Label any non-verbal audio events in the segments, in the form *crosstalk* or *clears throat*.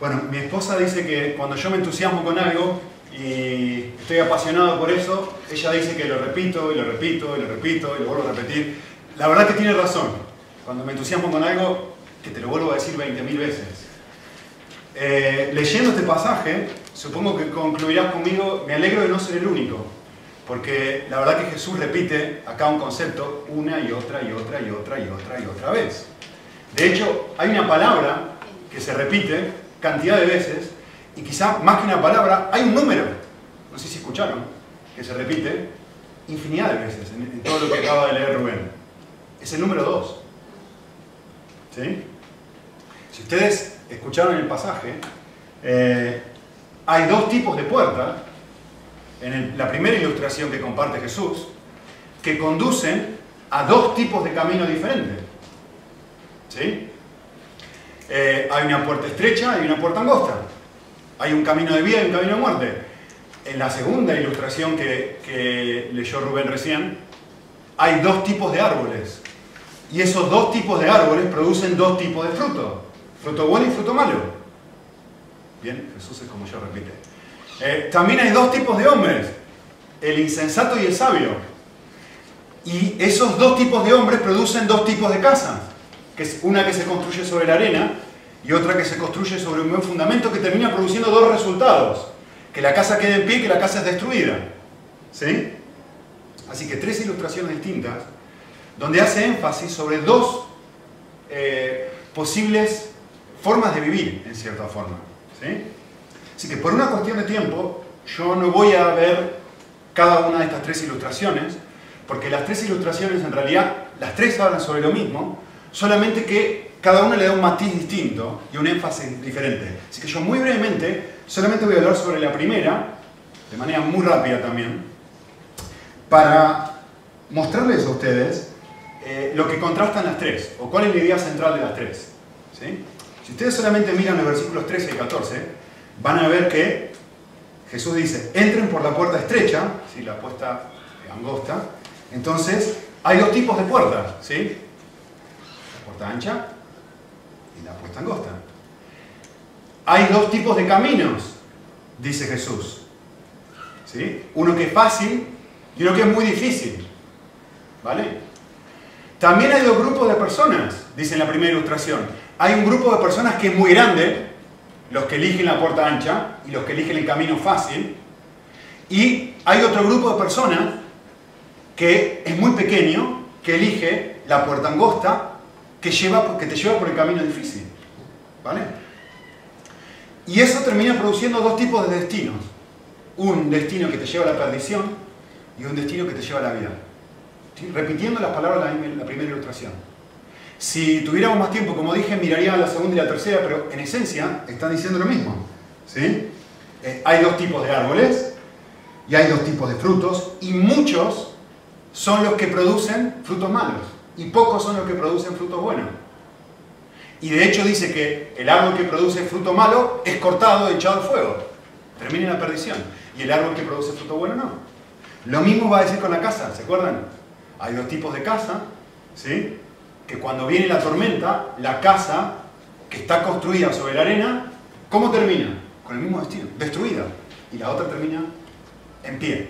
Bueno, mi esposa dice que cuando yo me entusiasmo con algo y estoy apasionado por eso, ella dice que lo repito y lo repito y lo repito y lo vuelvo a repetir. La verdad que tiene razón. Cuando me entusiasmo con algo, que te lo vuelvo a decir 20.000 veces. Eh, leyendo este pasaje, supongo que concluirás conmigo, me alegro de no ser el único, porque la verdad que Jesús repite acá un concepto una y otra y otra y otra y otra y otra vez. De hecho, hay una palabra que se repite cantidad de veces y quizá más que una palabra, hay un número, no sé si escucharon, que se repite infinidad de veces en, todo lo que acaba de leer Rubén. Es el número 2. ¿Sí? Si ustedes escucharon el pasaje, eh, hay dos tipos de puertas, en la primera ilustración que comparte Jesús, que conducen a dos tipos de caminos diferentes. ¿Sí? Eh, hay una puerta estrecha y una puerta angosta. Hay un camino de vida y un camino de muerte. En la segunda ilustración que, leyó Rubén recién, hay dos tipos de árboles. Y esos dos tipos de árboles producen dos tipos de fruto. Fruto bueno y fruto malo. Bien, Jesús es como yo repite. Eh, también hay dos tipos de hombres, el insensato y el sabio. Y esos dos tipos de hombres producen dos tipos de casas, que es una que se construye sobre la arena y otra que se construye sobre un buen fundamento que termina produciendo dos resultados, que la casa quede en pie y que la casa es destruida. ¿Sí? Así que tres ilustraciones distintas, donde hace énfasis sobre dos eh, posibles formas de vivir, en cierta forma. ¿sí? Así que por una cuestión de tiempo, yo no voy a ver cada una de estas tres ilustraciones, porque las tres ilustraciones en realidad, las tres hablan sobre lo mismo, solamente que cada una le da un matiz distinto y un énfasis diferente. Así que yo muy brevemente solamente voy a hablar sobre la primera, de manera muy rápida también, para mostrarles a ustedes eh, lo que contrastan las tres, o cuál es la idea central de las tres. ¿sí? Si ustedes solamente miran los versículos 13 y 14, van a ver que Jesús dice, entren por la puerta estrecha, ¿sí? la puerta angosta, entonces hay dos tipos de puertas, ¿sí? Ancha y la puerta angosta. Hay dos tipos de caminos, dice Jesús. Uno que es fácil y uno que es muy difícil. ¿Vale? También hay dos grupos de personas, dice en la primera ilustración. Hay un grupo de personas que es muy grande, los que eligen la puerta ancha y los que eligen el camino fácil. Y hay otro grupo de personas que es muy pequeño, que elige la puerta angosta, que, lleva, que te lleva por el camino difícil. ¿Vale? Y eso termina produciendo dos tipos de destinos. Un destino que te lleva a la perdición y un destino que te lleva a la vida. Repitiendo las palabras de la primera ilustración. Si tuviéramos más tiempo, como dije, miraría la segunda y la tercera, pero en esencia están diciendo lo mismo. ¿sí? Eh, hay dos tipos de árboles y hay dos tipos de frutos y muchos son los que producen frutos malos y pocos son los que producen frutos buenos. Y de hecho dice que el árbol que produce fruto malo es cortado echado al fuego. Termina en la perdición. Y el árbol que produce fruto bueno no. Lo mismo va a decir con la casa, ¿se acuerdan? Hay dos tipos de casa, ¿sí? que cuando viene la tormenta, la casa que está construida sobre la arena, ¿cómo termina? Con el mismo destino, destruida. Y la otra termina en pie.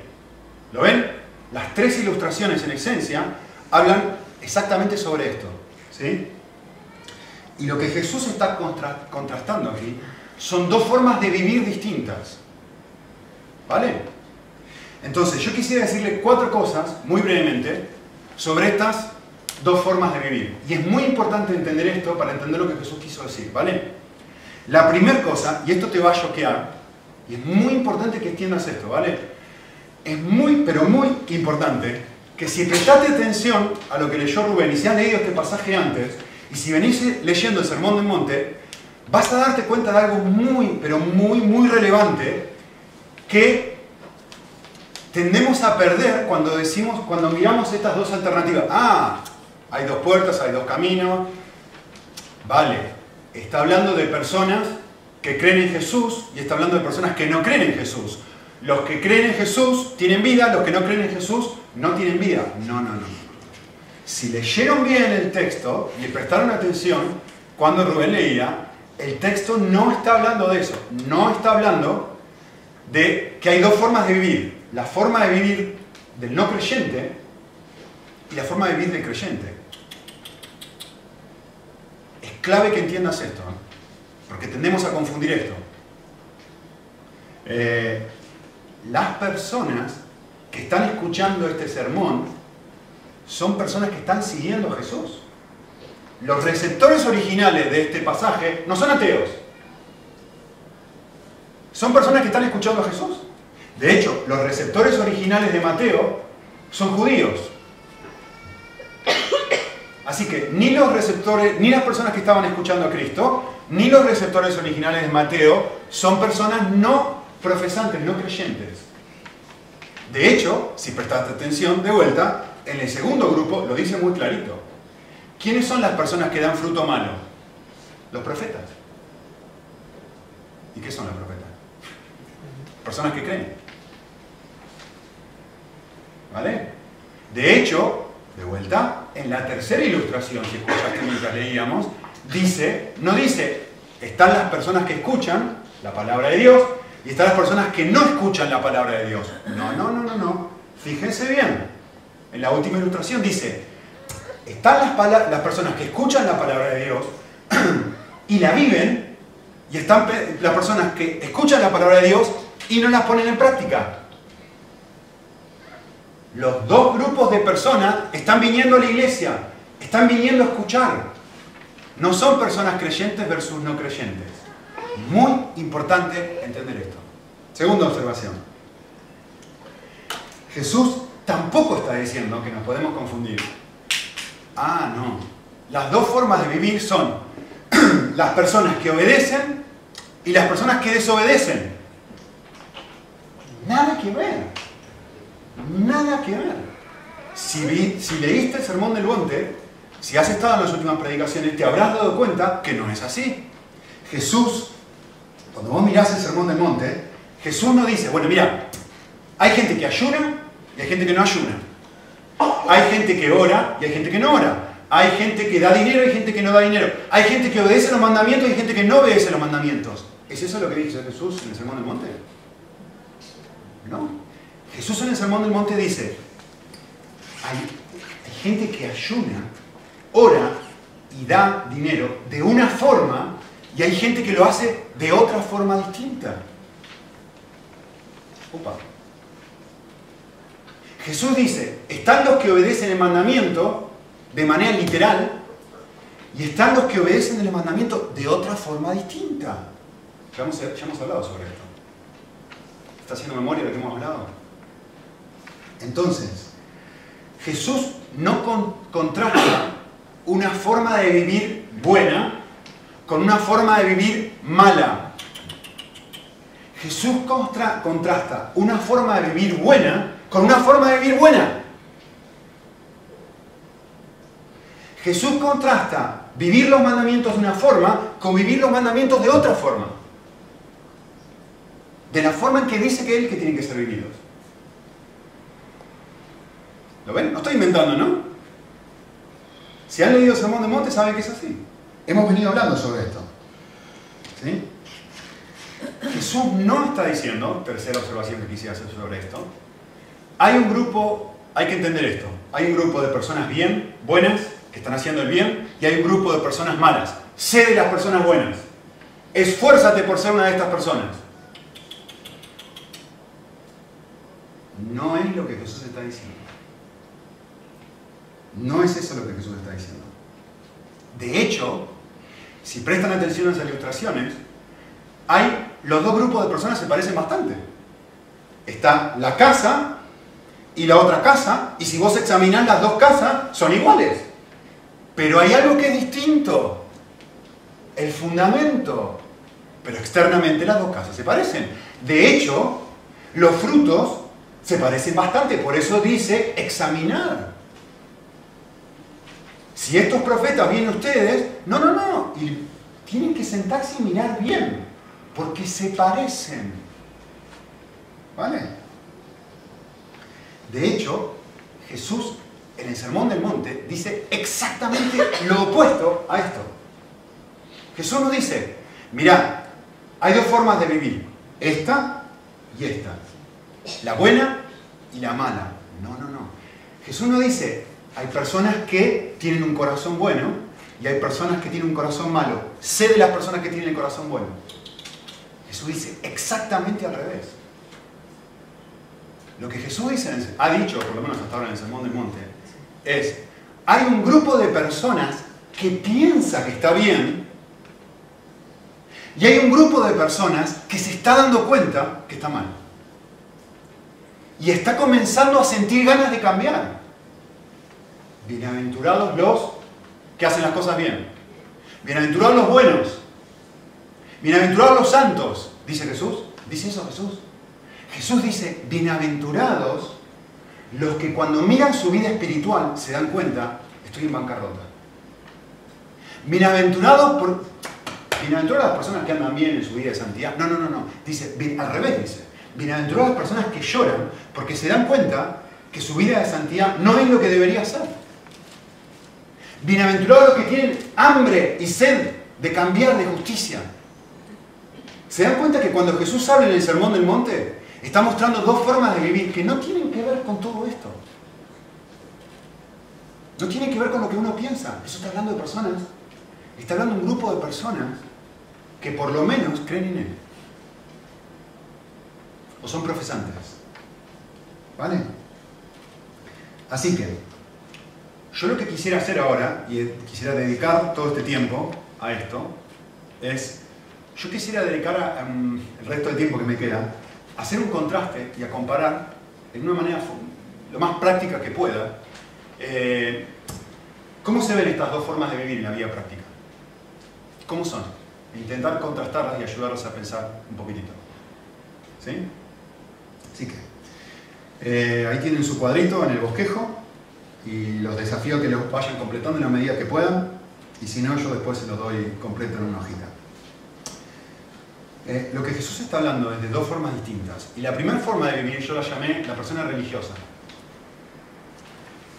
¿Lo ven? Las tres ilustraciones en esencia hablan exactamente sobre esto. ¿sí? Y lo que Jesús está contrastando aquí son dos formas de vivir distintas. ¿Vale? Entonces, yo quisiera decirle cuatro cosas, muy brevemente, sobre estas dos formas de vivir. Y es muy importante entender esto para entender lo que Jesús quiso decir, ¿vale? La primera cosa, y esto te va a choquear, y es muy importante que entiendas esto, ¿vale? Es muy, pero muy importante que si prestaste atención a lo que leyó Rubén y si has leído este pasaje antes, y si venís leyendo el Sermón del Monte, vas a darte cuenta de algo muy, pero muy, muy relevante que tendemos a perder cuando decimos, cuando miramos estas dos alternativas. Ah, hay dos puertas, hay dos caminos. Vale, está hablando de personas que creen en Jesús y está hablando de personas que no creen en Jesús. Los que creen en Jesús tienen vida, los que no creen en Jesús no tienen vida. No, no, no. Si leyeron bien el texto y prestaron atención cuando Rubén leía, el texto no está hablando de eso. No está hablando de que hay dos formas de vivir. La forma de vivir del no creyente y la forma de vivir del creyente. Es clave que entiendas esto, porque tendemos a confundir esto. Eh, las personas que están escuchando este sermón son personas que están siguiendo a Jesús. Los receptores originales de este pasaje no son ateos. Son personas que están escuchando a Jesús. De hecho, los receptores originales de Mateo son judíos. Así que ni los receptores, ni las personas que estaban escuchando a Cristo, ni los receptores originales de Mateo son personas no profesantes, no creyentes. De hecho, si prestaste atención de vuelta, en el segundo grupo lo dice muy clarito. ¿Quiénes son las personas que dan fruto malo? Los profetas. ¿Y qué son los profetas? Personas que creen. ¿Vale? De hecho, de vuelta, en la tercera ilustración, si escuchaste mientras leíamos, dice, no dice, están las personas que escuchan la palabra de Dios y están las personas que no escuchan la palabra de Dios. No, no, no, no, no. Fíjense bien. En la última ilustración dice, están las, las personas que escuchan la palabra de Dios *clears throat* y la viven, y están las personas que escuchan la palabra de Dios y no las ponen en práctica. Los dos grupos de personas están viniendo a la iglesia, están viniendo a escuchar. No son personas creyentes versus no creyentes. Muy importante entender esto. Segunda observación. Jesús tampoco está diciendo que nos podemos confundir. Ah, no. Las dos formas de vivir son *clears throat* las personas que obedecen y las personas que desobedecen. Nada que ver. Nada que ver. Si, leíste el Sermón del Monte, si has estado en las últimas predicaciones, te habrás dado cuenta que no es así. Jesús, cuando vos mirás el Sermón del Monte, Jesús no dice, bueno, mira, hay gente que ayuna y hay gente que no ayuna. Hay gente que ora y hay gente que no ora. Hay gente que da dinero y hay gente que no da dinero. Hay gente que obedece los mandamientos y hay gente que no obedece los mandamientos. ¿Es eso lo que dice Jesús en el Sermón del Monte? No. Jesús en el Sermón del Monte dice, hay, gente que ayuna, ora y da dinero de una forma y hay gente que lo hace de otra forma distinta. Opa. Jesús dice, están los que obedecen el mandamiento de manera literal y están los que obedecen el mandamiento de otra forma distinta. Ya hemos, ya hemos hablado sobre esto. ¿Está haciendo memoria de lo que hemos hablado? Entonces, Jesús no contrasta una forma de vivir buena con una forma de vivir mala. Jesús contrasta una forma de vivir buena con una forma de vivir buena. Jesús contrasta vivir los mandamientos de una forma con vivir los mandamientos de otra forma. De la forma en que dice que Él que tienen que ser vividos. ¿Lo ven? No estoy inventando, ¿no? Si han leído Sermón de Monte, saben que es así. Hemos venido hablando sobre esto. ¿Sí? Jesús no está diciendo, tercera observación que quisiera hacer sobre esto, hay un grupo, hay que entender esto, hay un grupo de personas bien, buenas, que están haciendo el bien, y hay un grupo de personas malas. Sé de las personas buenas. Esfuérzate por ser una de estas personas. No es lo que Jesús está diciendo. No es eso lo que Jesús está diciendo. De hecho, si prestan atención a las ilustraciones, hay, los dos grupos de personas se parecen bastante. Está la casa y la otra casa, y si vos examinás las dos casas, son iguales. Pero hay algo que es distinto. El fundamento. Pero externamente las dos casas se parecen. De hecho, los frutos se parecen bastante. Por eso dice examinar. Si estos profetas vienen ustedes, no, no, no, y tienen que sentarse y mirar bien, porque se parecen. ¿Vale? De hecho, Jesús en el Sermón del Monte dice exactamente lo opuesto a esto. Jesús nos dice, mirá, hay dos formas de vivir, esta y esta, la buena y la mala. No, no, no. Jesús no dice, hay personas que tienen un corazón bueno y hay personas que tienen un corazón malo. Sé de las personas que tienen el corazón bueno. Jesús dice exactamente al revés. Lo que Jesús dice, ha dicho, por lo menos hasta ahora en el Sermón del Monte, es, hay un grupo de personas que piensa que está bien y hay un grupo de personas que se está dando cuenta que está mal. Y está comenzando a sentir ganas de cambiar. Bienaventurados los que hacen las cosas bien. Bienaventurados los buenos. Bienaventurados los santos, dice Jesús. ¿Dice eso Jesús? Jesús dice, bienaventurados los que cuando miran su vida espiritual se dan cuenta, estoy en bancarrota. Bienaventurados por... Las personas que andan bien en su vida de santidad. No, no, no, no. Dice, al revés dice. Bienaventuradas las personas que lloran porque se dan cuenta que su vida de santidad no es lo que debería ser. Bienaventurados que tienen hambre y sed de cambiar de justicia. ¿Se dan cuenta que cuando Jesús habla en el Sermón del Monte, está mostrando dos formas de vivir que no tienen que ver con todo esto? No tienen que ver con lo que uno piensa. Eso está hablando de personas. Está hablando de un grupo de personas que por lo menos creen en Él. O son profesantes. ¿Vale? Así que, yo lo que quisiera hacer ahora, y quisiera dedicar todo este tiempo a esto, es, yo quisiera dedicar em, el resto del tiempo que me queda a hacer un contraste y a comparar de una manera lo más práctica que pueda eh, cómo se ven estas dos formas de vivir en la vida práctica. ¿Cómo son? E intentar contrastarlas y ayudarlos a pensar un poquitito. ¿Sí? Así que, eh, ahí tienen su cuadrito en el bosquejo y los desafíos que los vayan completando en la medida que puedan. Y si no yo después se los doy completo en una hojita. Eh, lo que Jesús está hablando es de dos formas distintas. Y la primera forma de vivir yo la llamé la persona religiosa.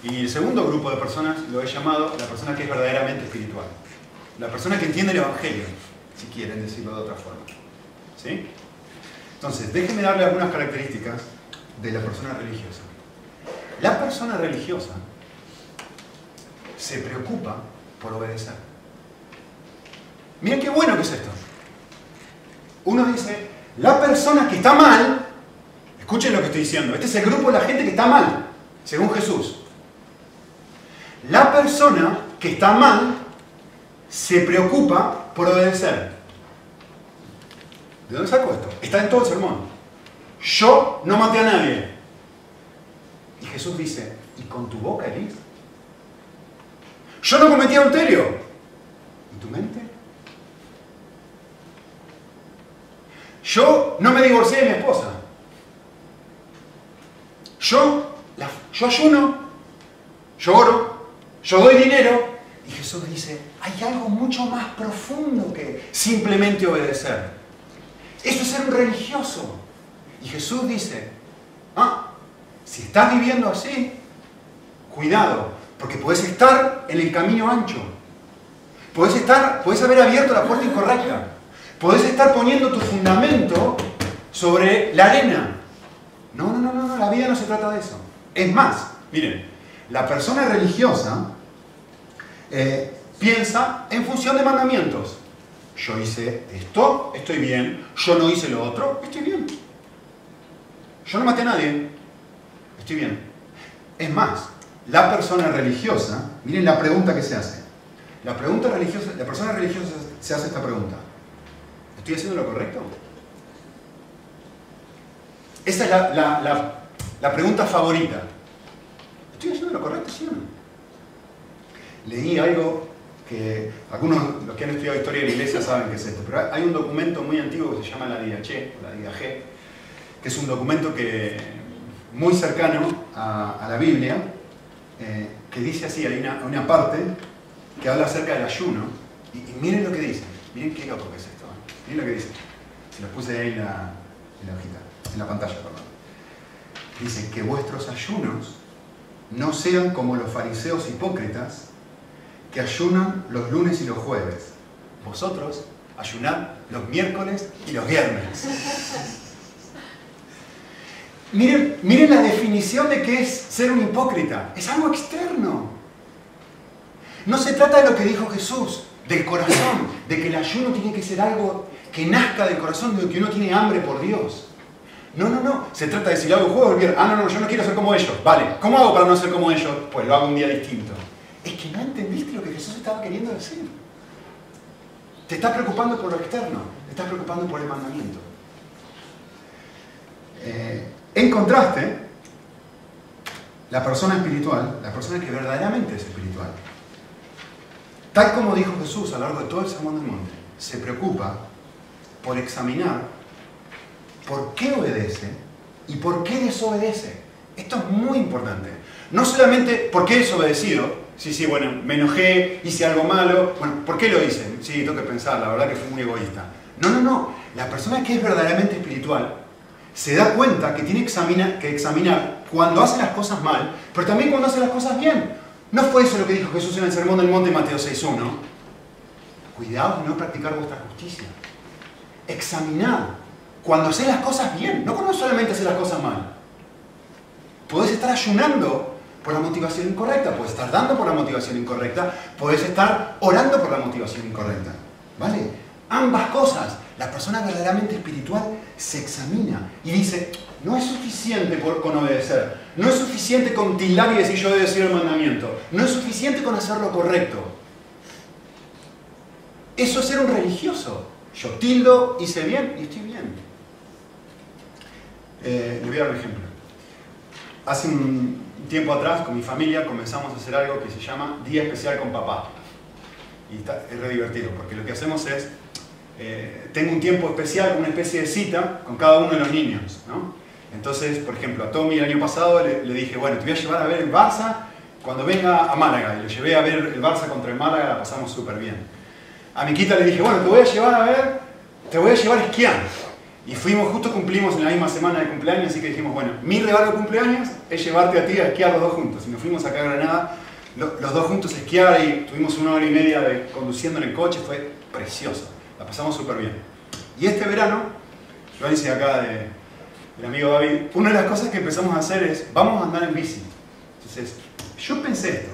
Y el segundo grupo de personas lo he llamado la persona que es verdaderamente espiritual. La persona que entiende el Evangelio si quieren decirlo de otra forma. ¿sí? entonces déjenme darle algunas características de la persona religiosa. La persona religiosa se preocupa por obedecer. Miren qué bueno que es esto. Uno dice, la persona que está mal, escuchen lo que estoy diciendo, este es el grupo de la gente que está mal, según Jesús. La persona que está mal se preocupa por obedecer. ¿De dónde saco esto? Está en todo el sermón. Yo no maté a nadie. Y Jesús dice, ¿y con tu boca herís? Yo no cometí adulterio. ¿Y tu mente? Yo no me divorcié de mi esposa. Yo, yo ayuno, yo oro, yo doy dinero. Y Jesús dice, hay algo mucho más profundo que simplemente obedecer. Eso es ser un religioso. Y Jesús dice, ah, si estás viviendo así, cuidado, porque puedes estar en el camino ancho. Puedes, estar, puedes haber abierto la puerta incorrecta. Puedes estar poniendo tu fundamento sobre la arena. No, no, no, no, la vida no se trata de eso. Es más, miren, la persona religiosa eh, piensa en función de mandamientos. Yo hice esto, estoy bien. Yo no hice lo otro, estoy bien. Yo no maté a nadie, estoy bien. Es más, la persona religiosa, miren la pregunta que se hace. La, pregunta religiosa, la persona religiosa se hace esta pregunta. ¿Estoy haciendo lo correcto? Esa es la, pregunta favorita. ¿Estoy haciendo lo correcto, sí o no? Leí algo que algunos, los que han estudiado historia de la iglesia saben que es esto, pero hay un documento muy antiguo que se llama la DIACHE, la DIAG, que es un documento que, muy cercano a la Biblia, eh, que dice así, hay una, parte que habla acerca del ayuno, y, miren lo que dice, miren qué loco que es esto, ¿eh? miren lo que dice, se lo puse ahí en la, en la hojita, en la pantalla, perdón. Dice que vuestros ayunos no sean como los fariseos hipócritas que ayunan los lunes y los jueves. Vosotros ayunad los miércoles y los viernes. Miren, miren la definición de qué es ser un hipócrita. Es algo externo. No se trata de lo que dijo Jesús, del corazón, de que el ayuno tiene que ser algo que nazca del corazón, de que uno tiene hambre por Dios. No, no, no. Se trata de si lo hago juego, ah, no, no, yo no quiero ser como ellos. Vale, ¿cómo hago para no ser como ellos? Pues lo hago un día distinto. Es que no entendiste lo que Jesús estaba queriendo decir. Te estás preocupando por lo externo, te estás preocupando por el mandamiento. Eh, en contraste, la persona espiritual, la persona que verdaderamente es espiritual, tal como dijo Jesús a lo largo de todo el Sermón del Monte, se preocupa por examinar por qué obedece y por qué desobedece. Esto es muy importante. No solamente por qué desobedecido, sí, sí, bueno, me enojé, hice algo malo, bueno, ¿por qué lo hice? Sí, tengo que pensar, la verdad que fui muy egoísta. No, no, no. La persona que es verdaderamente espiritual se da cuenta que tiene que examinar cuando hace las cosas mal, pero también cuando hace las cosas bien. ¿No fue eso lo que dijo Jesús en el Sermón del Monte Mateo 6.1? Cuidado de no practicar vuestra justicia. Examinad cuando haces las cosas bien, no cuando solamente haces las cosas mal. Puedes estar ayunando por la motivación incorrecta, puedes estar dando por la motivación incorrecta, puedes estar orando por la motivación incorrecta. ¿Vale? Ambas cosas. La persona verdaderamente espiritual se examina y dice, no es suficiente con obedecer, no es suficiente con tildar y decir yo obedecer el mandamiento, no es suficiente con hacer lo correcto. Eso es ser un religioso. Yo tildo, hice bien y estoy bien. Eh, le voy a dar un ejemplo. Hace un tiempo atrás, con mi familia, comenzamos a hacer algo que se llama Día Especial con Papá. Y está, es re divertido, porque lo que hacemos es, eh, tengo un tiempo especial, una especie de cita con cada uno de los niños. ¿no? Entonces, por ejemplo, a Tommy el año pasado le, dije, bueno, te voy a llevar a ver el Barça cuando venga a Málaga. Y lo llevé a ver el Barça contra el Málaga, la pasamos súper bien. A Miquita le dije, bueno, te voy a llevar a ver, te voy a llevar a esquiar. Y fuimos, justo cumplimos en la misma semana de cumpleaños, así que dijimos, bueno, mi regalo de cumpleaños es llevarte a ti a esquiar los dos juntos. Y nos fuimos acá a Granada, los dos juntos a esquiar y tuvimos una hora y media de, conduciendo en el coche, fue precioso, la pasamos súper bien. Y este verano, yo hice acá de, del amigo David, una de las cosas que empezamos a hacer es, vamos a andar en bici. Entonces, yo pensé esto,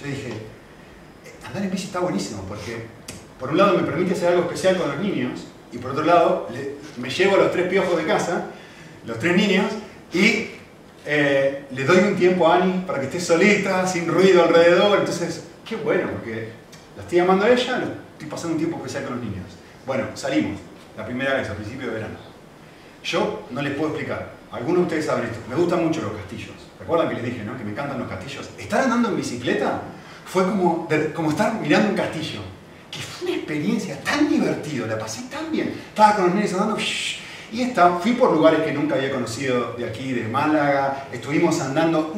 yo dije, andar en bici está buenísimo, porque por un lado me permite hacer algo especial con los niños, y por otro lado, me llevo a los tres piojos de casa, los tres niños, y eh, le doy un tiempo a Ani para que esté solita, sin ruido alrededor. Entonces, qué bueno, porque la estoy llamando a ella, estoy pasando un tiempo especial con los niños. Bueno, salimos, la primera vez, al principio de verano. Yo no les puedo explicar, algunos de ustedes saben esto, me gustan mucho los castillos. ¿Recuerdan que les dije, no? Que me encantan los castillos. Estar andando en bicicleta fue como, como estar mirando un castillo que fue una experiencia tan divertida, la pasé tan bien. Estaba con los nenes andando y está, fui por lugares que nunca había conocido de aquí, de Málaga. Estuvimos andando,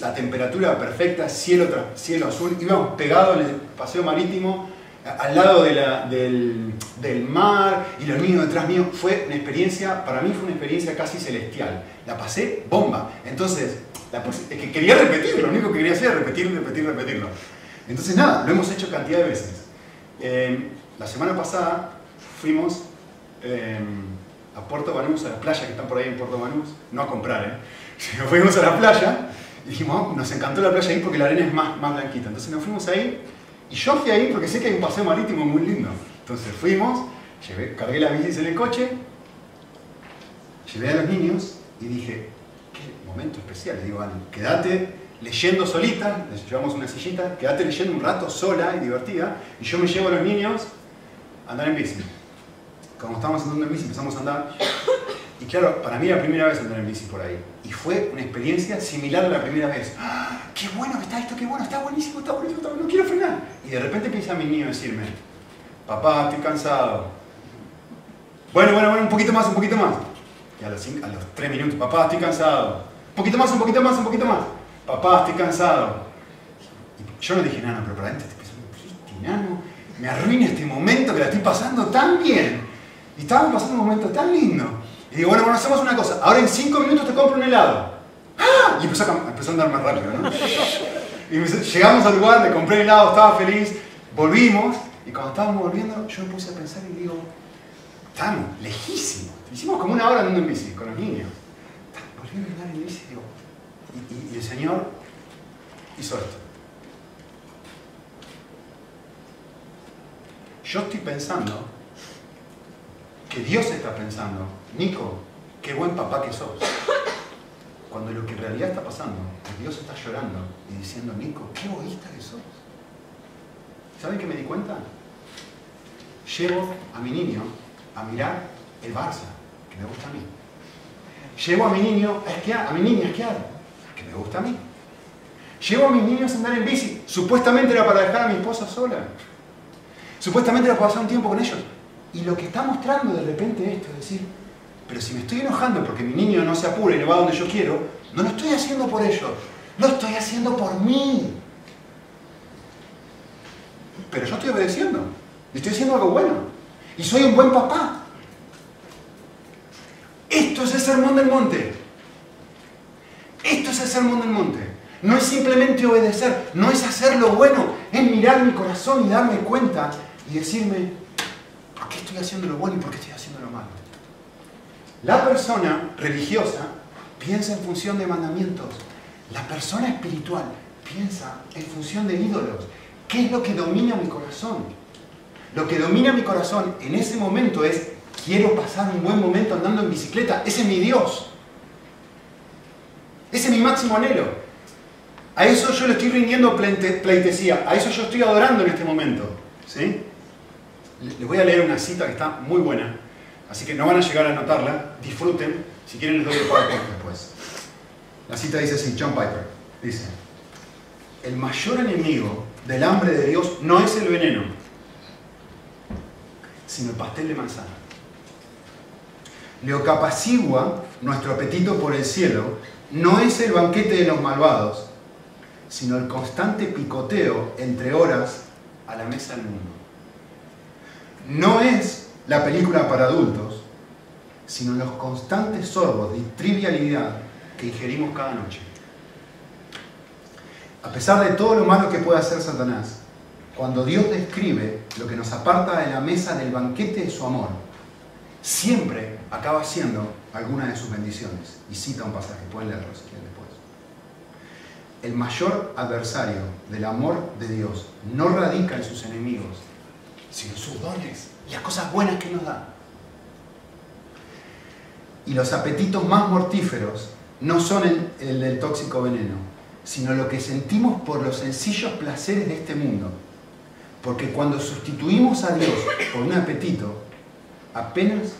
la temperatura perfecta, cielo, cielo azul. Íbamos pegados en el paseo marítimo, al lado del, del, mar y los niños detrás mío. Fue una experiencia, para mí fue una experiencia casi celestial. La pasé bomba. Entonces, es que quería repetirlo, lo único que quería hacer era repetir, repetir, repetirlo. Entonces, nada, lo hemos hecho cantidad de veces. Em, la semana pasada fuimos em, a Puerto Banús, a la playa que están por ahí en Puerto Banús, no a comprar, ¿eh? *laughs* fuimos a la playa y dijimos, oh, nos encantó la playa ahí porque la arena es más, más blanquita. Entonces nos fuimos ahí y yo fui ahí porque sé que hay un paseo marítimo muy lindo. Entonces fuimos, llevé, cargué la bici en el coche, llevé a los niños y dije, qué momento especial. Le digo, quédate leyendo solita, les llevamos una sillita, quédate leyendo un rato sola y divertida, y yo me llevo a los niños a andar en bici. Como estábamos andando en bici, empezamos a andar, y claro, para mí era la primera vez andar en bici por ahí, y fue una experiencia similar a la primera vez. ¡Ah! ¡Qué bueno que está esto! ¡Qué bueno! ¡Está buenísimo! ¡Está buenísimo! Está no quiero frenar! Y de repente empieza mi niño a decirme, papá, estoy cansado. Bueno, bueno, bueno, un poquito más, un poquito más. Y a los, a los tres minutos, papá, estoy cansado. Un poquito más, un poquito más, un poquito más papá, estoy cansado. Y yo no dije nada, pero para adentro estoy pensando, nano, me arruina este momento que la estoy pasando tan bien. Y estaba pasando un momento tan lindo. Y digo, bueno, bueno, hacemos una cosa, ahora en cinco minutos te compro un helado. ¡Ah! Y empezó a, empezó a andar más rápido, ¿no? Y llegamos al lugar, le compré el helado, estaba feliz, volvimos Y cuando estábamos volviendo, yo me puse a pensar y digo, tan lejísimo. Hicimos como una hora andando en bici con los niños. Volví a andar en bici digo, y el Señor hizo esto. Yo estoy pensando que Dios está pensando, Nico, qué buen papá que sos. Cuando lo que en realidad está pasando es Dios está llorando y diciendo, Nico, qué egoísta que sos. ¿Saben qué me di cuenta? Llevo a mi niño a mirar el Barça, que me gusta a mí. Llevo a mi niño a esquiar, a mi niña a esquiar, que me gusta a mí. Llevo a mis niños a andar en bici, supuestamente era para dejar a mi esposa sola. Supuestamente era para pasar un tiempo con ellos. Y lo que está mostrando de repente esto es decir, pero si me estoy enojando porque mi niño no se apura y no va donde yo quiero, no lo estoy haciendo por ellos, lo estoy haciendo por mí. Pero yo estoy obedeciendo, estoy haciendo algo bueno, y soy un buen papá. Esto es el sermón del monte. Esto es el sermón del monte. No es simplemente obedecer, no es hacer lo bueno, es mirar mi corazón y darme cuenta y decirme, ¿por qué estoy haciendo lo bueno y por qué estoy haciendo lo malo? La persona religiosa piensa en función de mandamientos. La persona espiritual piensa en función de ídolos. ¿Qué es lo que domina mi corazón? Lo que domina mi corazón en ese momento es, quiero pasar un buen momento andando en bicicleta. Ese es mi Dios. Ese es mi máximo anhelo. A eso yo le estoy rindiendo pleitesía. A eso yo estoy adorando en este momento. ¿Sí? Les voy a leer una cita que está muy buena. Así que no van a llegar a anotarla. Disfruten. Si quieren les doy el después. La cita dice así, John Piper. Dice, el mayor enemigo del hambre de Dios no es el veneno, sino el pastel de manzana. Lo que apacigua nuestro apetito por el cielo no es el banquete de los malvados, sino el constante picoteo entre horas a la mesa del mundo. No es la película para adultos, sino los constantes sorbos de trivialidad que ingerimos cada noche. A pesar de todo lo malo que puede hacer Satanás, cuando Dios describe lo que nos aparta de la mesa del banquete de su amor, siempre acaba siendo alguna de sus bendiciones. Y cita un pasaje, pueden leerlo si quieren después. El mayor adversario del amor de Dios no radica en sus enemigos, sino sus dones las cosas buenas que nos da. Y los apetitos más mortíferos no son el, el del tóxico veneno, sino lo que sentimos por los sencillos placeres de este mundo. Porque cuando sustituimos a Dios por un apetito, apenas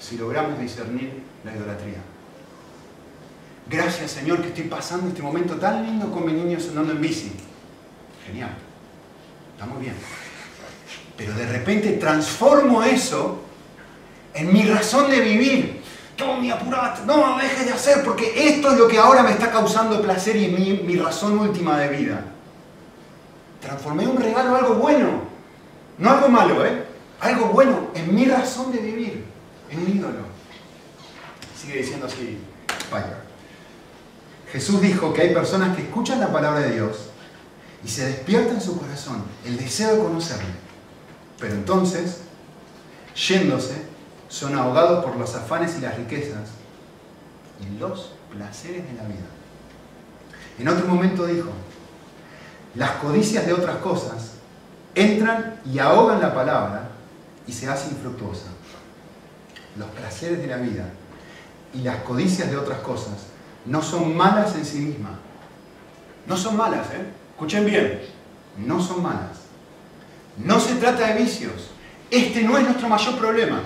si logramos discernir la idolatría. Gracias Señor que estoy pasando este momento tan lindo con mis niños andando en bici. Genial. Está muy bien. Pero de repente transformo eso en mi razón de vivir. Tommy, apurate, no, dejes de hacer, porque esto es lo que ahora me está causando placer y mi, mi razón última de vida. Transformé un regalo en algo bueno, no algo malo, ¿eh? Algo bueno en mi razón de vivir, en un ídolo. Sigue diciendo así, Piper. Jesús dijo que hay personas que escuchan la palabra de Dios y se despierta en su corazón el deseo de conocerle. Pero entonces, yéndose, son ahogados por los afanes y las riquezas y los placeres de la vida. En otro momento dijo, las codicias de otras cosas entran y ahogan la palabra y se hace infructuosa. Los placeres de la vida y las codicias de otras cosas no son malas en sí mismas. No son malas, ¿eh? Escuchen bien, no son malas. No se trata de vicios. Este no es nuestro mayor problema.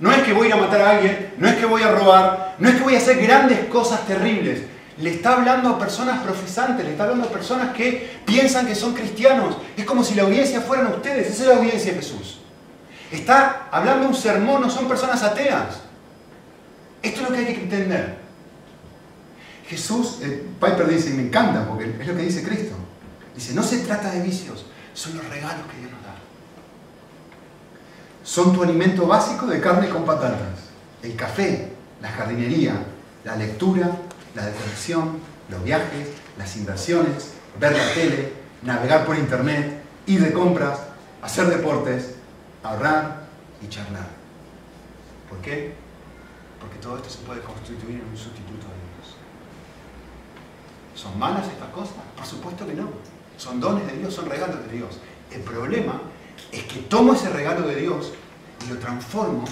No es que voy a matar a alguien, no es que voy a robar, no es que voy a hacer grandes cosas terribles. Le está hablando a personas profesantes, le está hablando a personas que piensan que son cristianos. Es como si la audiencia fueran ustedes, esa es la audiencia de Jesús. Está hablando un sermón, no son personas ateas. Esto es lo que hay que entender. Jesús, eh, Piper dice, y me encanta porque es lo que dice Cristo. Dice, no se trata de vicios, son los regalos que Dios nos da. Son tu alimento básico de carne con patatas. El café, la jardinería, la lectura, la decoración, los viajes, las inversiones, ver la tele, navegar por internet, ir de compras. hacer deportes, ahorrar y charlar. ¿Por qué? Porque todo esto se puede constituir en un sustituto de Dios. ¿Son malas estas cosas? Por supuesto que no. Son dones de Dios, son regalos de Dios. El problema es que tomo ese regalo de Dios y lo transformo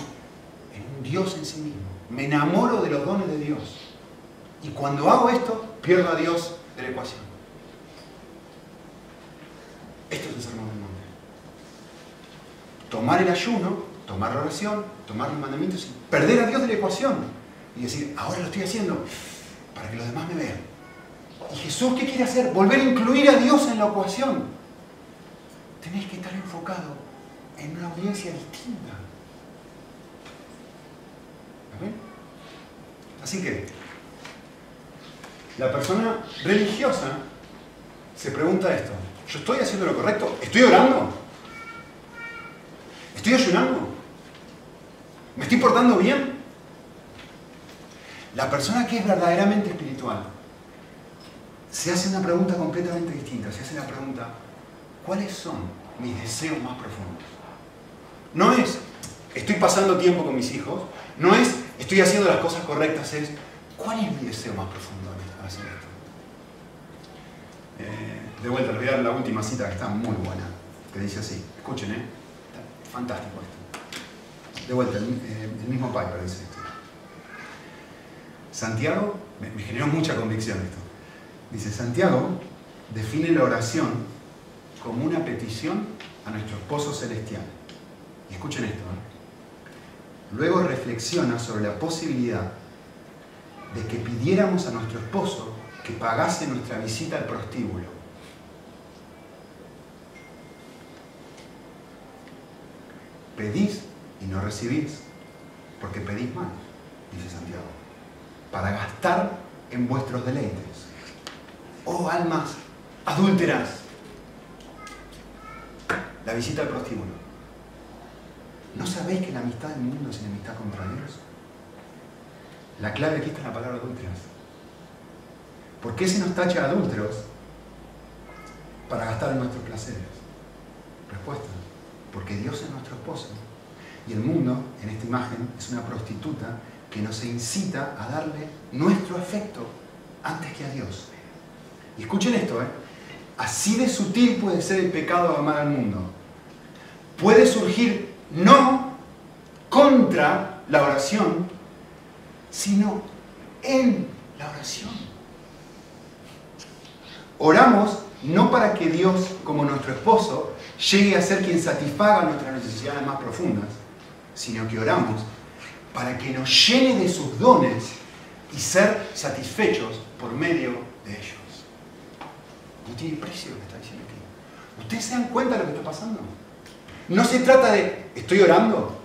en un Dios en sí mismo. Me enamoro de los dones de Dios. Y cuando hago esto, pierdo a Dios de la ecuación. Esto es el sermón del monte. Tomar el ayuno, tomar la oración, tomar los mandamientos y perder a Dios de la ecuación. Y decir, ahora lo estoy haciendo para que los demás me vean. ¿Y Jesús qué quiere hacer? Volver a incluir a Dios en la ecuación. Tenés que estar enfocado en una audiencia distinta. Así que, la persona religiosa se pregunta esto. ¿Yo estoy haciendo lo correcto? ¿Estoy orando? ¿Estoy ayunando? ¿Me estoy portando bien? La persona que es verdaderamente espiritual se hace una pregunta completamente distinta. Se hace la pregunta, ¿cuáles son mis deseos más profundos? No es, estoy pasando tiempo con mis hijos, no es, estoy haciendo las cosas correctas, es, ¿cuál es mi deseo más profundo hacer esto? Eh, de vuelta, les voy a dar la última cita que está muy buena, que dice así, escuchen, ¿eh? fantástico esto. De vuelta, el, eh, mismo Piper dice esto. Santiago, me generó mucha convicción esto. Dice, Santiago define la oración como una petición a nuestro esposo celestial. Y escuchen esto. ¿eh? Luego reflexiona sobre la posibilidad de que pidiéramos a nuestro esposo que pagase nuestra visita al prostíbulo. Pedís y no recibís, porque pedís mal, dice Santiago, para gastar en vuestros deleites oh almas adúlteras, la visita al prostíbulo. ¿No sabéis que la amistad del mundo es enemistad contra Dios? La clave aquí está en la palabra adúlteras. ¿Por qué se nos tacha adúlteros para gastar en nuestros placeres? Respuesta, porque Dios es nuestro esposo y el mundo, en esta imagen, es una prostituta que nos incita a darle nuestro afecto antes que a Dios. Escuchen esto, ¿eh? Así de sutil puede ser el pecado de amar al mundo. Puede surgir no contra la oración, sino en la oración. Oramos no para que Dios, como nuestro esposo, llegue a ser quien satisfaga nuestras necesidades más profundas, sino que oramos para que nos llene de sus dones y ser satisfechos por medio de ellos. No tiene precio lo que está diciendo aquí. ¿Ustedes se dan cuenta de lo que está pasando? No se trata de, ¿estoy orando?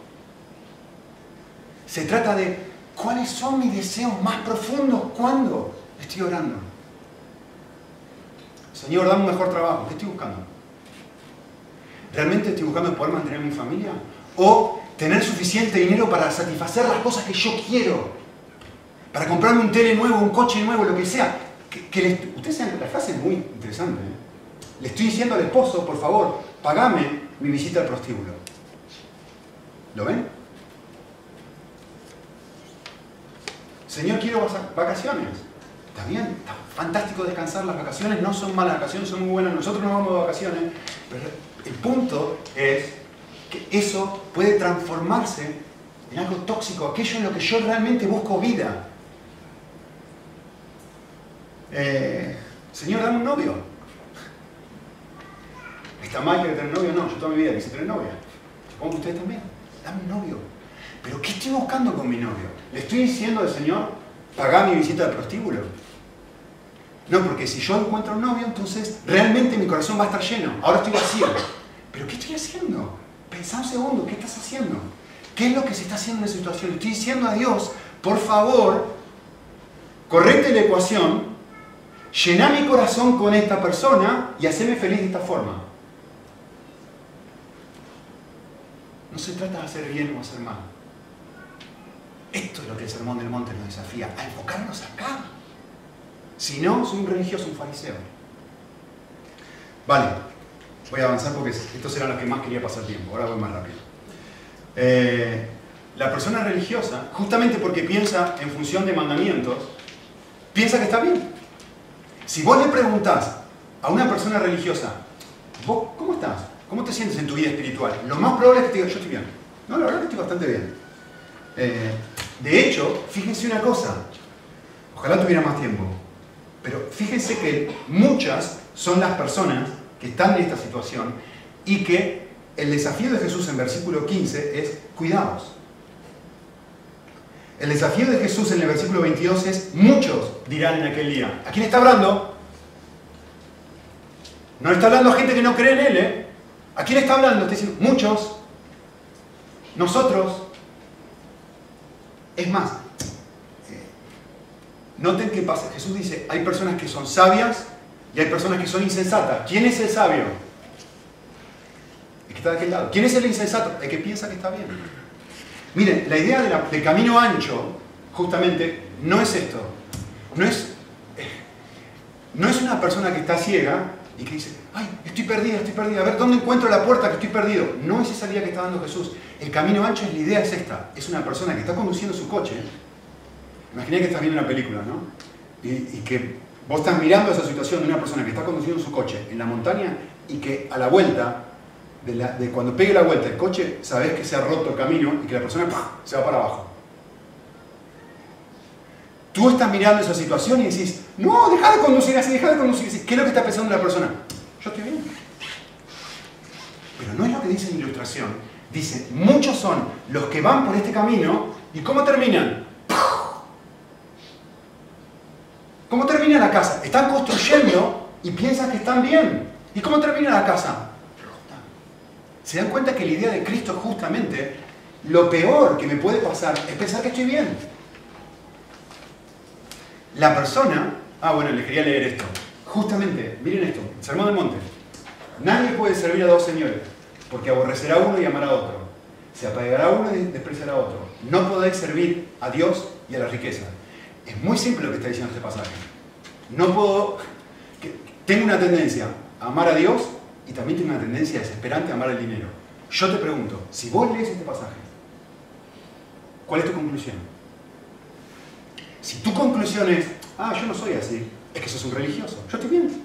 Se trata de, ¿cuáles son mis deseos más profundos cuando estoy orando? Señor, dame un mejor trabajo. ¿Qué estoy buscando? ¿Realmente estoy buscando poder mantener a mi familia? ¿O tener suficiente dinero para satisfacer las cosas que yo quiero? Para comprarme un tele nuevo, un coche nuevo, lo que sea que, ustedes saben que la frase es muy interesante. ¿eh? Le estoy diciendo al esposo, por favor, pagame mi visita al prostíbulo. ¿Lo ven? Señor, quiero vacaciones. Está bien, está fantástico descansar. Las vacaciones no son malas, vacaciones son muy buenas. Nosotros no vamos de vacaciones. Pero el punto es que eso puede transformarse en algo tóxico, aquello en lo que yo realmente busco vida. Eh, señor, dame un novio. ¿Está mal que tener novio? No, yo toda mi vida quise tener novia. Supongo que ustedes también. Dame un novio. ¿Pero qué estoy buscando con mi novio? ¿Le estoy diciendo al Señor, pagá mi visita al prostíbulo? No, porque si yo encuentro un novio, entonces realmente mi corazón va a estar lleno. Ahora estoy vacío. ¿Pero qué estoy haciendo? Pensá un segundo, ¿qué estás haciendo? ¿Qué es lo que se está haciendo en esa situación? Estoy diciendo a Dios, por favor, correte la ecuación llena mi corazón con esta persona y haceme feliz de esta forma. No se trata de hacer bien o hacer mal. Esto es lo que el Sermón del Monte nos desafía, a enfocarnos acá. Si no, soy un religioso, un fariseo. Vale, Voy a avanzar porque estos eran los que más quería pasar tiempo, ahora voy más rápido. Eh, la persona religiosa, justamente porque piensa en función de mandamientos, piensa que está bien. Si vos le preguntás a una persona religiosa, ¿vos cómo estás? ¿Cómo te sientes en tu vida espiritual? Lo más probable es que te diga, yo estoy bien. No, la verdad que estoy bastante bien. Eh, de hecho, fíjense una cosa, ojalá tuviera más tiempo, pero fíjense que muchas son las personas que están en esta situación y que el desafío de Jesús en versículo 15 es cuidados. El desafío de Jesús en el versículo 22 es muchos dirán en aquel día. ¿A quién está hablando? No está hablando a gente que no cree en Él, ¿eh? ¿A quién está hablando? Está diciendo, muchos, nosotros. Es más, eh, noten qué pasa. Jesús dice, hay personas que son sabias y hay personas que son insensatas. ¿Quién es el sabio? El que está de aquel lado. ¿Quién es el insensato? El que piensa que está bien. Miren, la idea del camino ancho, justamente, no es esto. No es, eh, no es una persona que está ciega y que dice, ay, estoy perdida, estoy perdida, a ver, ¿dónde encuentro la puerta que estoy perdido? No es esa idea que está dando Jesús. El camino ancho, la idea es esta. Es una persona que está conduciendo su coche. Imagina que estás viendo una película, ¿no? Y, que vos estás mirando esa situación de una persona que está conduciendo su coche en la montaña y que a la vuelta, de, cuando pegue la vuelta el coche, sabes que se ha roto el camino y que la persona se va para abajo. Tú estás mirando esa situación y decís, no, deja de conducir así, deja de conducir así. ¿Qué es lo que está pensando la persona? Yo estoy bien. Pero no es lo que dice la ilustración. Dice, muchos son los que van por este camino y ¿cómo terminan? ¿Cómo termina la casa? Están construyendo y piensan que están bien. ¿Y cómo termina la casa? ¿Se dan cuenta que la idea de Cristo justamente, lo peor que me puede pasar es pensar que estoy bien? La persona, ah bueno, les quería leer esto. Justamente, miren esto, Sermón del Monte. Nadie puede servir a dos señores, porque aborrecerá a uno y amará a otro. Se apagará a uno y despreciará a otro. No podéis servir a Dios y a la riqueza. Es muy simple lo que está diciendo este pasaje. No puedo... Tengo una tendencia a amar a Dios también tengo una tendencia desesperante a amar el dinero. Yo te pregunto, si vos lees este pasaje, ¿cuál es tu conclusión? Si tu conclusión es, ah, yo no soy así, es que sos un religioso. Yo estoy bien.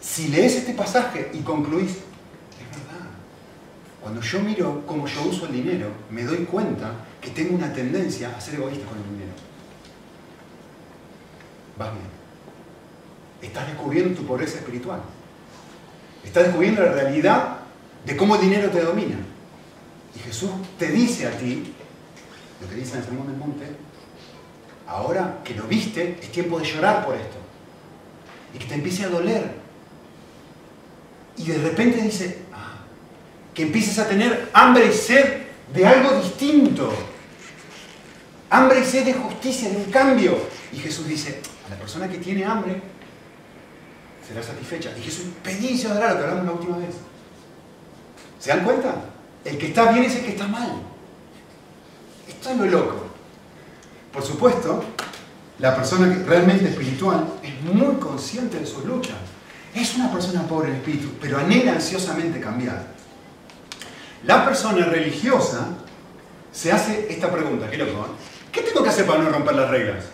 Si lees este pasaje y concluís, es verdad, cuando yo miro cómo yo uso el dinero, me doy cuenta que tengo una tendencia a ser egoísta con el dinero. Vas bien. Estás descubriendo tu pobreza espiritual. Estás descubriendo la realidad de cómo el dinero te domina. Y Jesús te dice a ti, lo que dice en el Sermón del Monte, ahora que lo viste, es tiempo de llorar por esto. Y que te empiece a doler. Y de repente dice, ah, que empieces a tener hambre y sed de algo distinto. Hambre y sed de justicia, de un cambio. Y Jesús dice, a la persona que tiene hambre será satisfecha. Y y se dará lo que hablamos la última vez. ¿Se dan cuenta? El que está bien es el que está mal. Esto es lo loco. Por supuesto, la persona que realmente espiritual es muy consciente de sus luchas. Es una persona pobre en espíritu, pero anhela ansiosamente cambiar. La persona religiosa se hace esta pregunta, qué loco, ¿eh? ¿qué tengo que hacer para no romper las reglas?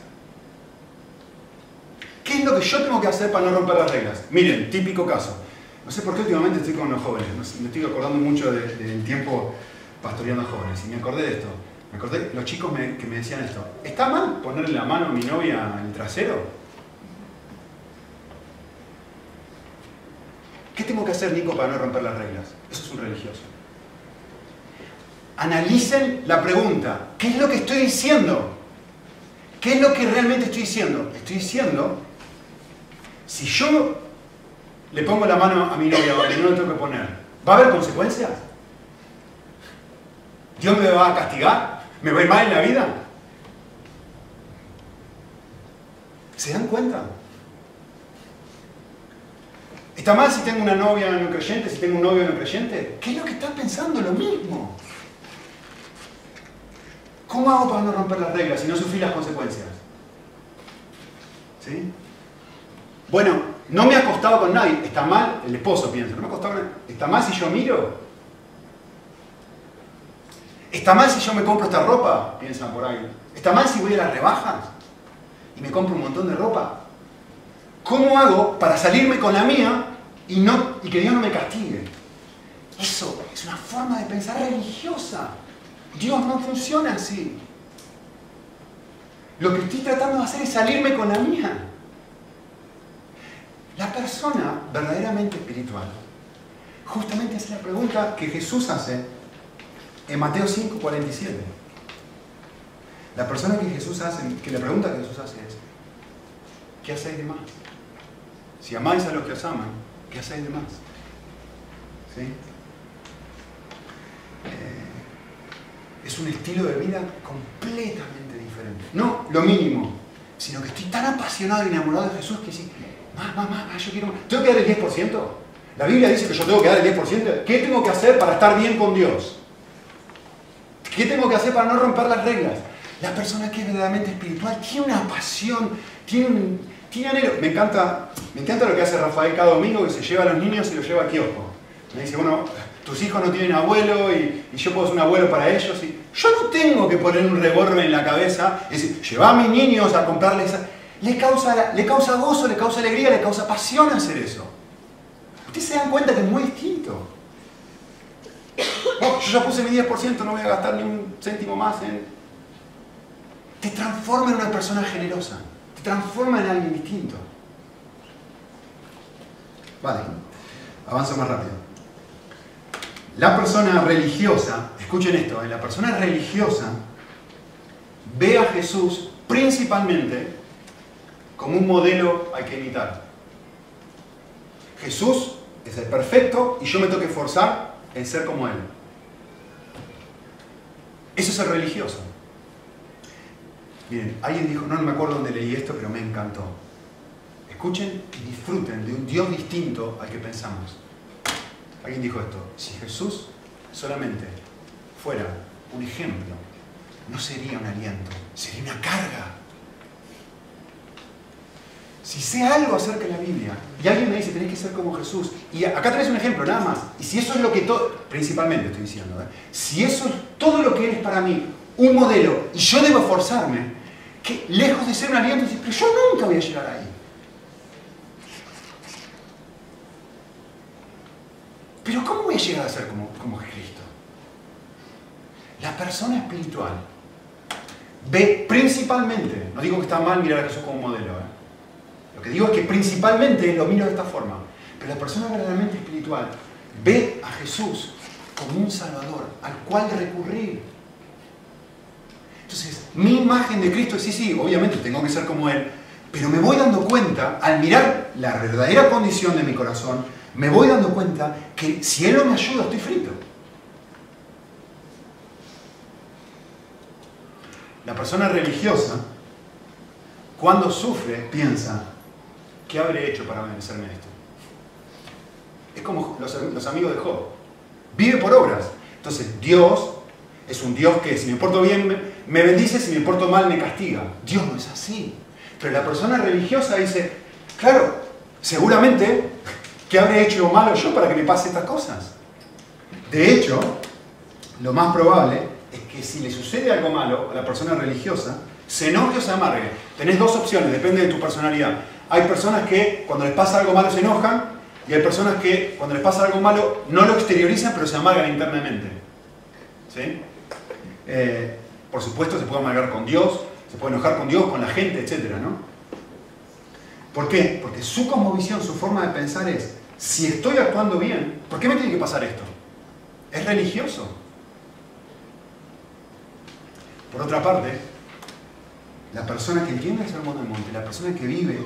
¿Qué es lo que yo tengo que hacer para no romper las reglas? Miren, típico caso. No sé por qué últimamente estoy con los jóvenes, me estoy acordando mucho del tiempo pastoreando jóvenes y me acordé de esto. Me acordé, los chicos que me decían esto, ¿está mal ponerle la mano a mi novia en el trasero? ¿Qué tengo que hacer, Nico, para no romper las reglas? Eso es un religioso. Analicen la pregunta, ¿qué es lo que estoy diciendo? ¿Qué es lo que realmente estoy diciendo? Estoy diciendo, si yo le pongo la mano a mi novia donde no le tengo que poner, ¿va a haber consecuencias? ¿Dios me va a castigar? ¿Me voy mal en la vida? ¿Se dan cuenta? ¿Está mal si tengo una novia no creyente, si tengo un novio no creyente? ¿Qué es lo que estás pensando? Lo mismo. ¿Cómo hago para no romper las reglas y no sufrir las consecuencias? ¿Sí? Bueno, No me ha acostado con nadie. ¿Está mal? El esposo piensa. ¿No me ha acostado con nadie? ¿Está mal si yo miro? ¿Está mal si yo me compro esta ropa? Piensan por ahí. ¿Está mal si voy a las rebajas? Y me compro un montón de ropa. ¿Cómo hago para salirme con la mía y, y que Dios no me castigue? Eso es una forma de pensar religiosa. Dios no funciona así. Lo que estoy tratando de hacer es salirme con la mía. La persona verdaderamente espiritual justamente es la pregunta que Jesús hace en Mateo 5, 47. La persona que Jesús hace, que la pregunta que Jesús hace es, ¿qué hacéis de más? Si amáis a los que os aman, ¿qué hacéis de más? ¿Sí? Eh, es un estilo de vida completamente diferente. No lo mínimo, sino que estoy tan apasionado y enamorado de Jesús que sí, más, más, yo quiero más. ¿Tengo que dar el 10%? La Biblia dice que yo tengo que dar el 10%. ¿Qué tengo que hacer para estar bien con Dios? ¿Qué tengo que hacer para no romper las reglas? La persona que es verdaderamente espiritual tiene una pasión, tiene un, tiene anhelo. Me encanta, me encanta lo que hace Rafael cada domingo, que se lleva a los niños y los lleva a kiosco. Me dice, bueno, tus hijos no tienen abuelo y, yo puedo ser un abuelo para ellos. Y yo no tengo que poner un revólver en la cabeza y decir, lleva a mis niños a comprarles... Le causa, le causa gozo, le causa alegría, le causa pasión hacer eso. Ustedes se dan cuenta que es muy distinto. Oh, yo ya puse mi 10%, no voy a gastar ni un céntimo más en... Te transforma en una persona generosa. Te transforma en alguien distinto. Vale, avanzo más rápido. La persona religiosa, escuchen esto, ¿eh? la persona religiosa ve a Jesús principalmente como un modelo al que imitar. Jesús es el perfecto y yo me tengo que esforzar en ser como Él. Eso es el religioso. Miren, alguien dijo, no, me acuerdo dónde leí esto, pero me encantó. Escuchen y disfruten de un Dios distinto al que pensamos. Alguien dijo esto, si Jesús solamente fuera un ejemplo, no sería un aliento, sería una carga. Si sé algo acerca de la Biblia y alguien me dice tenés que ser como Jesús, y acá tenés un ejemplo, nada más, y si eso es lo que todo, principalmente estoy diciendo, ¿eh? si eso es todo lo que eres para mí, un modelo, y yo debo esforzarme, que lejos de ser un aliento, pero yo nunca voy a llegar ahí. Pero ¿cómo voy a llegar a ser como, como Cristo? La persona espiritual ve principalmente, no digo que está mal mirar a Jesús como modelo, ¿eh? Lo que digo es que principalmente lo miro de esta forma, pero la persona verdaderamente espiritual ve a Jesús como un Salvador al cual recurrir. Entonces, mi imagen de Cristo sí, sí, obviamente tengo que ser como Él, pero me voy dando cuenta, al mirar la verdadera condición de mi corazón, me voy dando cuenta que si Él no me ayuda, estoy frito. La persona religiosa, cuando sufre, piensa, ¿qué habré hecho para merecerme esto? Es como los, amigos de Job. Vive por obras. Entonces, Dios es un Dios que si me porto bien me bendice, si me porto mal me castiga. Dios no es así. Pero la persona religiosa dice, claro, seguramente ¿Qué habré hecho malo yo para que me pase estas cosas? De hecho, lo más probable es que si le sucede algo malo a la persona religiosa, se enoje o se amargue. Tenés dos opciones, depende de tu personalidad. Hay personas que cuando les pasa algo malo se enojan y hay personas que cuando les pasa algo malo no lo exteriorizan pero se amargan internamente. ¿Sí? Eh, por supuesto se puede amargar con Dios, se puede enojar con Dios, con la gente, etc. ¿no? ¿Por qué? Porque su cosmovisión, su forma de pensar es, si estoy actuando bien, ¿por qué me tiene que pasar esto? Es religioso. Por otra parte, la persona que entiende el sermón del monte, la persona que vive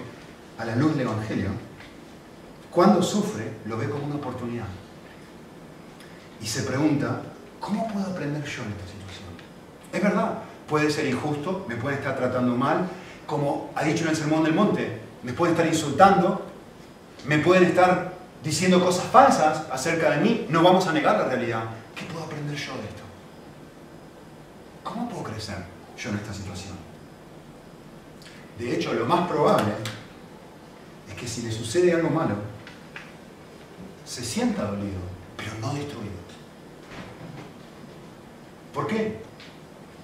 a la luz del Evangelio, cuando sufre, lo ve como una oportunidad. Y se pregunta, ¿cómo puedo aprender yo en esta situación? Es verdad, puede ser injusto, me puede estar tratando mal, como ha dicho en el sermón del monte, me puede estar insultando, me pueden estar diciendo cosas falsas acerca de mí, no vamos a negar la realidad. ¿Qué puedo aprender yo de esto? ¿Cómo puedo crecer yo en esta situación? De hecho, lo más probable que si le sucede algo malo, se sienta dolido, pero no destruido. ¿Por qué?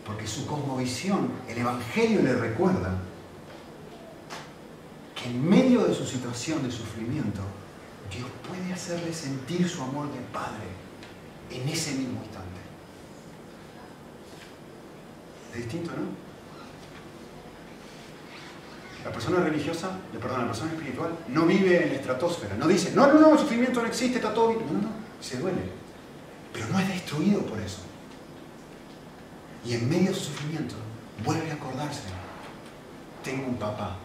Porque su cosmovisión, el Evangelio le recuerda que en medio de su situación de sufrimiento, Dios puede hacerle sentir su amor de Padre en ese mismo instante. Es distinto, ¿no? La persona religiosa, perdón, la persona espiritual no vive en la estratosfera, no dice, no, no, no, el sufrimiento no existe, está todo bien. No, no, se duele. Pero no es destruido por eso. Y en medio de su sufrimiento vuelve a acordarse, tengo un papá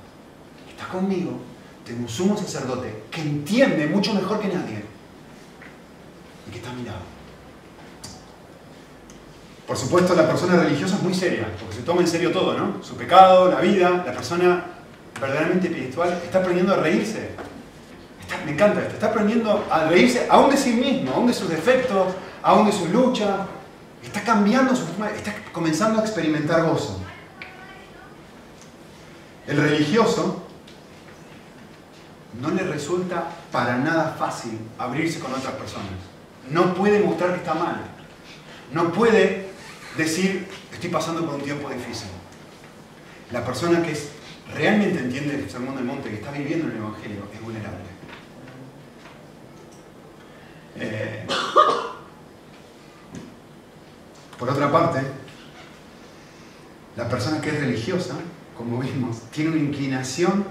está conmigo, tengo un sumo sacerdote que entiende mucho mejor que nadie y que está a mi lado. Por supuesto, la persona religiosa es muy seria, porque se toma en serio todo, ¿no? Su pecado, la vida, la persona verdaderamente espiritual está aprendiendo a reírse. me encanta esto, está aprendiendo a reírse aún de sí mismo, aún de sus defectos, aún de sus luchas. Está cambiando su forma, está comenzando a experimentar gozo. El religioso no le resulta para nada fácil abrirse con otras personas. No puede mostrar que está mal. No puede decir, estoy pasando por un tiempo difícil. La persona que es realmente entiende el sermón del monte, que está viviendo en el Evangelio, es vulnerable. Eh, por otra parte, la persona que es religiosa, como vimos, tiene una inclinación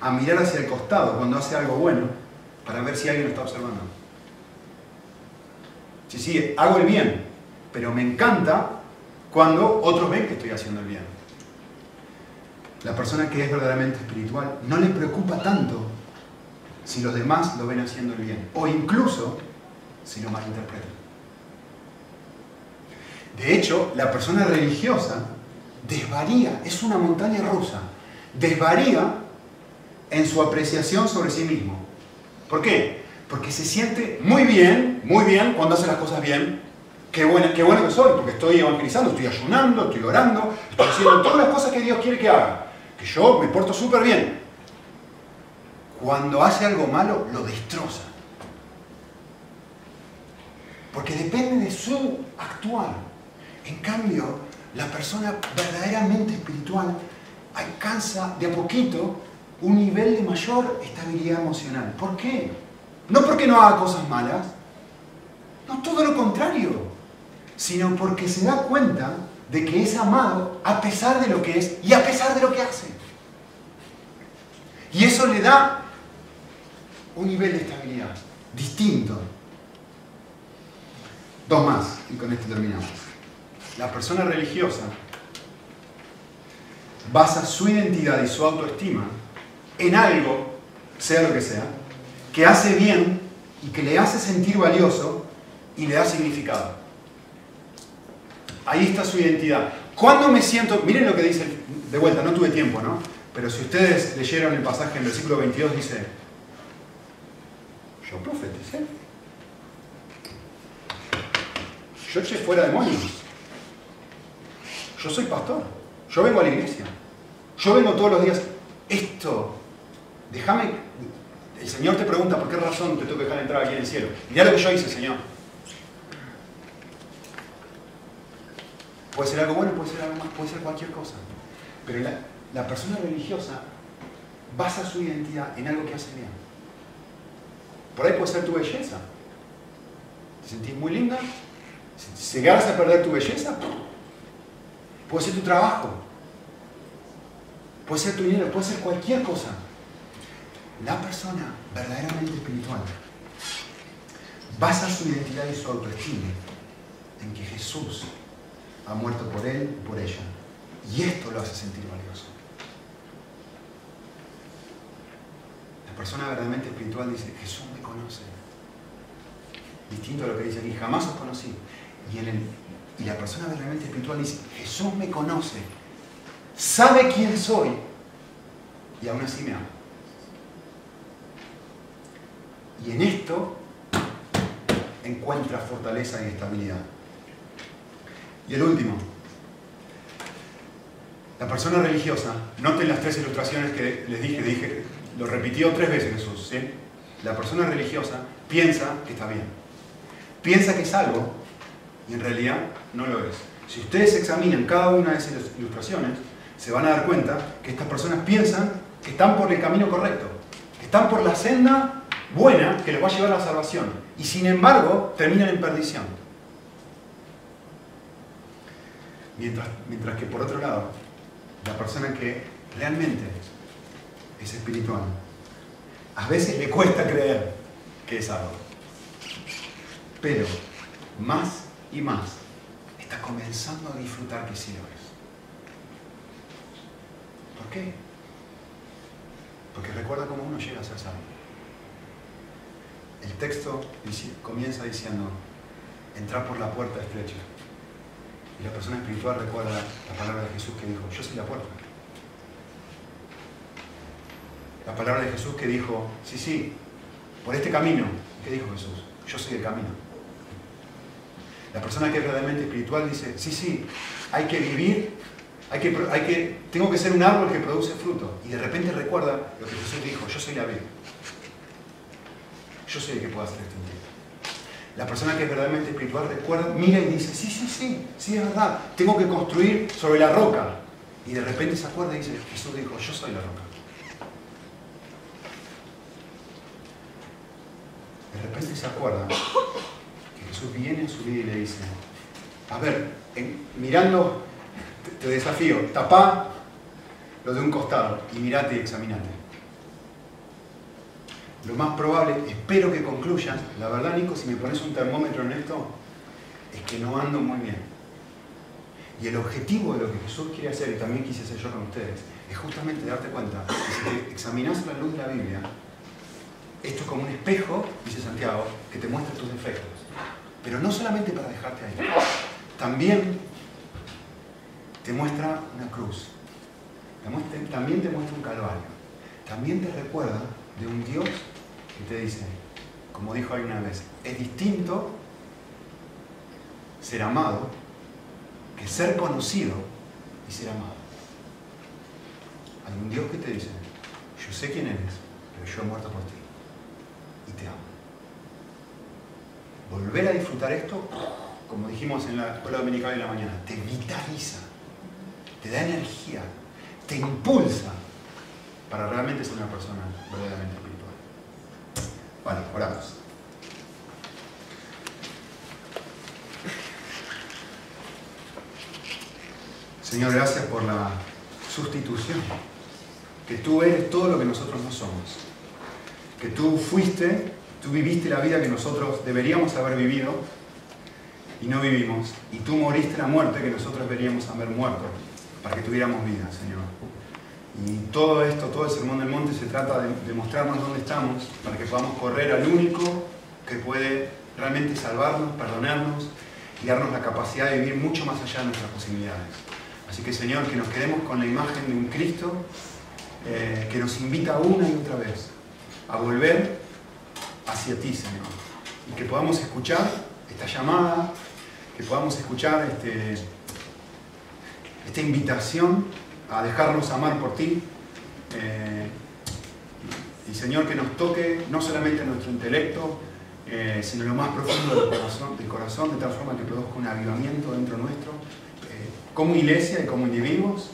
a mirar hacia el costado cuando hace algo bueno para ver si alguien lo está observando. Sí, sí, hago el bien, pero me encanta cuando otros ven que estoy haciendo el bien la persona que es verdaderamente espiritual no le preocupa tanto si los demás lo ven haciendo el bien, o incluso si lo malinterpretan. De hecho, la persona religiosa desvaría, es una montaña rusa, desvaría en su apreciación sobre sí mismo. ¿Por qué? Porque se siente muy bien, muy bien cuando hace las cosas bien. Qué bueno, qué bueno que soy, porque estoy evangelizando, estoy ayunando, estoy orando, estoy haciendo todas las cosas que Dios quiere que haga yo me porto súper bien. Cuando hace algo malo, lo destroza. Porque depende de su actuar. En cambio, la persona verdaderamente espiritual alcanza de a poquito un nivel de mayor estabilidad emocional. ¿Por qué? No porque no haga cosas malas, no todo lo contrario, sino porque se da cuenta de que es amado a pesar de lo que es y a pesar de lo que hace. Y eso le da un nivel de estabilidad distinto. Dos más, y con esto terminamos. La persona religiosa basa su identidad y su autoestima en algo, sea lo que sea, que hace bien y que le hace sentir valioso y le da significado. Ahí está su identidad. Cuando me siento, miren lo que dice, de vuelta, no tuve tiempo, ¿no? Pero si ustedes leyeron el pasaje en versículo 22, dice, yo profeticé. Yo eché fuera demonios. Yo soy pastor. Yo vengo a la iglesia. Yo vengo todos los días. Esto, déjame. El Señor te pregunta por qué razón te tengo que dejar entrar aquí en el cielo. Mira lo que yo hice, Señor. Puede ser algo bueno, puede ser algo más, puede ser cualquier cosa. Pero la, persona religiosa basa su identidad en algo que hace bien. Por ahí puede ser tu belleza. Te sentís muy linda, si llegaras a perder tu belleza, puede ser tu trabajo, puede ser tu dinero, puede ser cualquier cosa. La persona verdaderamente espiritual basa su identidad y su autoestima en que Jesús ha muerto por él y por ella. Y esto lo hace sentir valioso. La persona verdaderamente espiritual dice, Jesús me conoce. Distinto a lo que dice aquí, jamás os conocí. Y, y la persona verdaderamente espiritual dice, Jesús me conoce, sabe quién soy y aún así me ama. Y en esto encuentra fortaleza y estabilidad. Y el último, la persona religiosa, noten las tres ilustraciones que les dije, dije lo repitió tres veces Jesús. ¿sí? La persona religiosa piensa que está bien. Piensa que es algo y en realidad no lo es. Si ustedes examinan cada una de esas ilustraciones, se van a dar cuenta que estas personas piensan que están por el camino correcto, que están por la senda buena que les va a llevar a la salvación. Y sin embargo, terminan en perdición. Mientras, mientras que por otro lado, la persona que realmente es espiritual, a veces le cuesta creer que es algo. Pero más y más está comenzando a disfrutar que sí lo es. ¿Por qué? Porque recuerda cómo uno llega a ser sabio. El texto comienza diciendo, entrar por la puerta estrecha. Y la persona espiritual recuerda la palabra de Jesús que dijo, yo soy la puerta. La palabra de Jesús que dijo, sí, sí, por este camino. ¿Qué dijo Jesús? Yo soy el camino. La persona que es realmente espiritual dice, sí, sí, hay que vivir, hay que, hay que, tengo que ser un árbol que produce fruto. Y de repente recuerda lo que Jesús dijo, yo soy la vida. Yo soy el que puede hacer esto La persona que es verdaderamente espiritual recuerda, mira y dice, sí, sí, sí, sí es verdad, tengo que construir sobre la roca. Y de repente se acuerda y dice, Jesús dijo, yo soy la roca. de repente se acuerda que Jesús viene en su vida y le dice, a ver, mirando, te, desafío, tapá lo de un costado y mirate y examinate. Lo más probable, espero que concluyan, la verdad Nico, si me pones un termómetro en esto, es que no ando muy bien. Y el objetivo de lo que Jesús quiere hacer, y también quise hacer yo con ustedes, es justamente darte cuenta que si examinas la luz de la Biblia, esto es como un espejo, dice Santiago, que te muestra tus defectos. Pero no solamente para dejarte ahí. También te muestra una cruz. También te muestra un calvario. También te recuerda de un Dios que te dice, como dijo alguna vez, es distinto ser amado que ser conocido y ser amado. Hay un Dios que te dice, yo sé quién eres, pero yo he muerto por ti y te amo. Volver a disfrutar esto, como dijimos en la escuela dominical de la mañana, te vitaliza, te da energía, te impulsa para realmente ser una persona verdaderamente. Vale, oramos. Señor, gracias por la sustitución, que tú eres todo lo que nosotros no somos que tú fuiste, tú viviste la vida que nosotros deberíamos haber vivido y no vivimos, y tú moriste la muerte que nosotros deberíamos haber muerto para que tuviéramos vida, Señor. Y todo esto, todo el Sermón del Monte se trata de, mostrarnos dónde estamos para que podamos correr al único que puede realmente salvarnos, perdonarnos y darnos la capacidad de vivir mucho más allá de nuestras posibilidades. Así que Señor, que nos quedemos con la imagen de un Cristo eh, que nos invita una y otra vez a volver hacia ti, Señor. Y que podamos escuchar esta llamada, que podamos escuchar este, esta invitación a dejarnos amar por ti. Eh, y Señor, que nos toque no solamente nuestro intelecto, eh, sino lo más profundo del corazón, del corazón, de tal forma que produzca un avivamiento dentro nuestro, eh, como iglesia y como individuos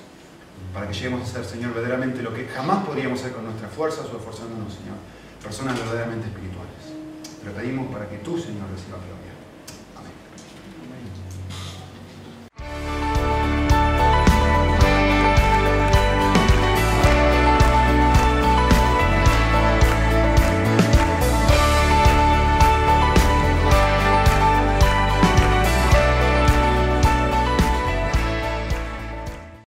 para que lleguemos a ser, Señor, verdaderamente lo que jamás podríamos ser con nuestras fuerzas o esforzándonos, Señor, personas verdaderamente espirituales. Te pedimos para que tú, Señor, reciba gloria.